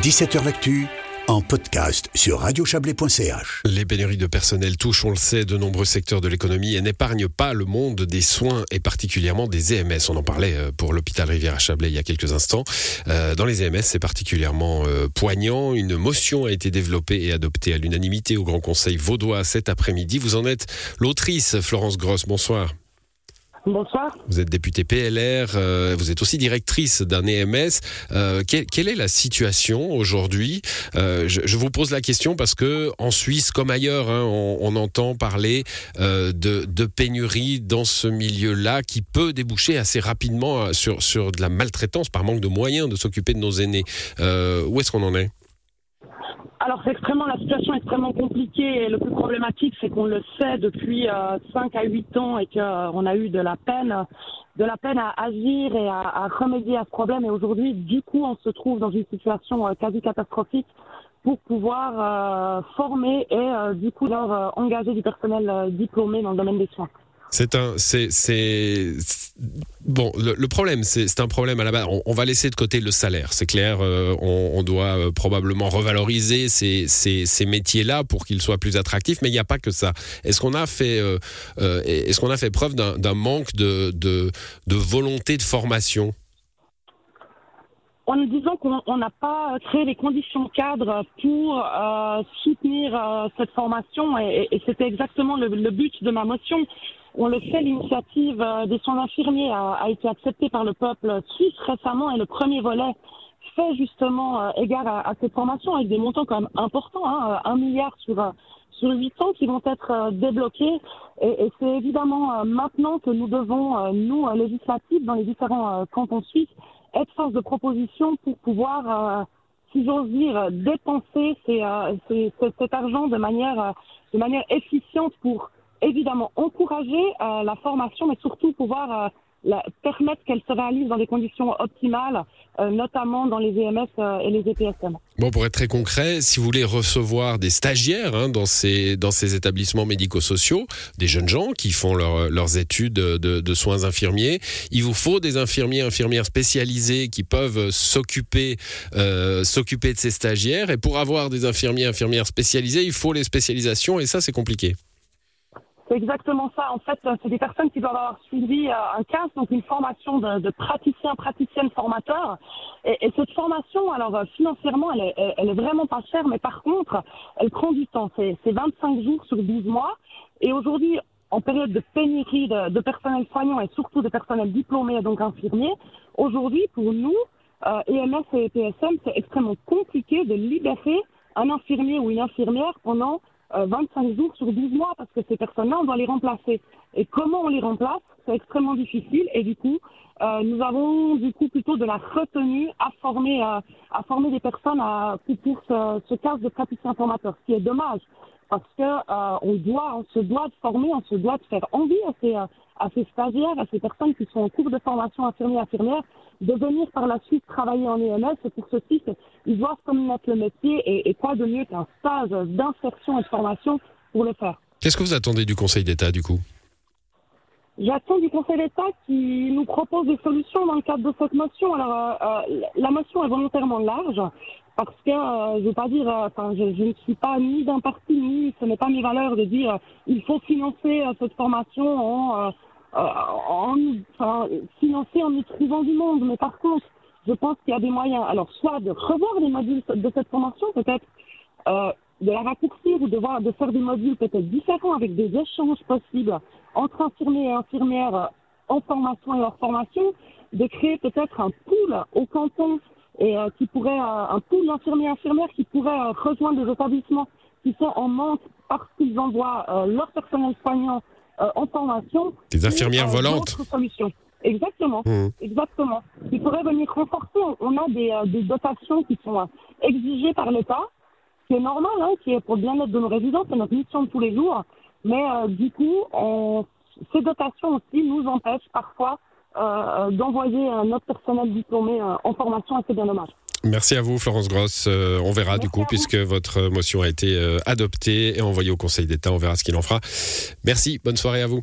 17h L'actu en podcast sur radiochablais.ch. Les pénuries de personnel touchent, on le sait, de nombreux secteurs de l'économie et n'épargnent pas le monde des soins et particulièrement des EMS. On en parlait euh, pour l'hôpital Rivière-Chablais il y a quelques instants. Euh, dans les EMS, c'est particulièrement euh, poignant. Une motion a été développée et adoptée à l'unanimité au Grand Conseil vaudois cet après-midi. Vous en êtes l'autrice, Florence Gross. Bonsoir. Bonsoir. Vous êtes députée PLR, euh, vous êtes aussi directrice d'un EMS. Euh, quelle, est la situation aujourd'hui? Euh, je, vous pose la question parce que en Suisse comme ailleurs, hein, on, entend parler de, de pénurie dans ce milieu-là qui peut déboucher assez rapidement sur, sur de la maltraitance par manque de moyens de s'occuper de nos aînés. où est-ce qu'on en est? Alors c'est extrêmement la situation est extrêmement compliquée et le plus problématique c'est qu'on le sait depuis euh, 5 à 8 ans et qu'on euh, a eu de la peine de la peine à agir et à, remédier à ce problème et aujourd'hui du coup on se trouve dans une situation euh, quasi catastrophique pour pouvoir euh, former et du coup leur engager du personnel diplômé dans le domaine des soins. C'est un, c'est, c'est bon. Le, problème, c'est, un problème à la base. On, va laisser de côté le salaire, c'est clair. Euh, on, doit euh, probablement revaloriser ces, ces, ces métiers-là pour qu'ils soient plus attractifs. Mais il n'y a pas que ça. Est-ce qu'on a fait, euh, est-ce qu'on a fait preuve d'un, manque de, de, de volonté de formation? En nous disant qu'on n'a pas créé les conditions cadres pour soutenir cette formation et, c'était exactement le, le, but de ma motion. On le sait, l'initiative euh, des soins infirmiers a, été acceptée par le peuple suisse récemment et le premier volet fait justement euh, égard à, cette formation avec des montants quand même importants, hein, un milliard sur sur huit ans qui vont être euh, débloqués. Et, c'est évidemment maintenant que nous devons, nous législatifs, dans les différents cantons suisses, être force de proposition pour pouvoir, si j'ose dire, dépenser ces, cet argent de manière de manière efficiente pour évidemment encourager euh, la formation, mais surtout pouvoir euh, permettre qu'elle se réalise dans des conditions optimales, euh, notamment dans les EMS et les EPSM. Bon, pour être très concret, si vous voulez recevoir des stagiaires hein, dans, ces, dans ces établissements médico-sociaux, des jeunes gens qui font leurs études de, de, soins infirmiers, il vous faut des infirmiers, infirmières spécialisés qui peuvent s'occuper s'occuper de ces stagiaires. Et pour avoir des infirmiers, infirmières spécialisés, il faut les spécialisations et ça, c'est compliqué. C'est exactement ça. En fait, c'est des personnes qui doivent avoir suivi euh, un CAS, donc une formation de, de praticien, praticienne, formateur. Et, et, cette formation, alors euh, financièrement, elle est, elle est, vraiment pas chère, mais par contre, elle prend du temps. C'est 25 jours sur 12 mois. Et aujourd'hui, en période de pénurie de, de, personnel soignant et surtout de personnel diplômé donc infirmier, aujourd'hui, pour nous, euh, EMS et PSM, c'est extrêmement compliqué de libérer un infirmier ou une infirmière pendant 25 euh, jours sur 12 mois parce que ces personnes-là, on doit les remplacer. Et comment on les remplace C'est extrêmement difficile et du coup, euh, nous avons du coup plutôt de la retenue à former, euh, à former des personnes à, pour ce, ce cas de praticien formateur, ce qui est dommage parce que euh, on se doit de former, on se doit de faire envie à ces, à ces stagiaires, à ces personnes qui sont en cours de formation infirmière infirmière, de venir par la suite travailler en EMS. Et pour ceci, ils doivent connaître le métier et quoi de mieux qu'un stage d'insertion et de formation pour le faire. Qu'est-ce que vous attendez du Conseil d'État du coup? J'attends du Conseil d'État qui nous propose des solutions dans le cadre de cette motion. Alors, euh, euh, la motion est volontairement large parce que, euh, je veux pas dire, enfin, je, je, ne suis pas ni d'un parti ni, ce n'est pas mes valeurs de dire il faut financer cette formation en, en enfin, financer en y trouvant du monde. Mais par contre, je pense qu'il y a des moyens. Alors, soit de revoir les modules de cette formation, peut-être de la raccourcir ou de, voir, de faire des modules peut-être différents avec des échanges possibles entre infirmiers et infirmières en formation et hors formation, de créer peut-être un pool au canton et euh, qui pourrait euh, un pool d'infirmiers et infirmières qui pourrait euh, rejoindre des établissements qui sont en manque parce qu'ils envoient leur personnel soignant en formation. Des infirmières volantes. Solutions. Exactement, mmh. exactement. Il pourrait venir renforcer. On a des, des dotations qui sont exigées par l'État c'est normal, hein, qui est pour le bien-être de nos résidents, c'est notre mission de tous les jours. Mais euh, du coup, ces dotations aussi nous empêchent parfois euh, d'envoyer notre personnel diplômé euh, en formation et c'est bien dommage. Merci à vous, Florence Gross. on verra du coup, puisque votre motion a été adoptée et envoyée au Conseil d'État. On verra ce qu'il en fera. Merci. Bonne soirée à vous.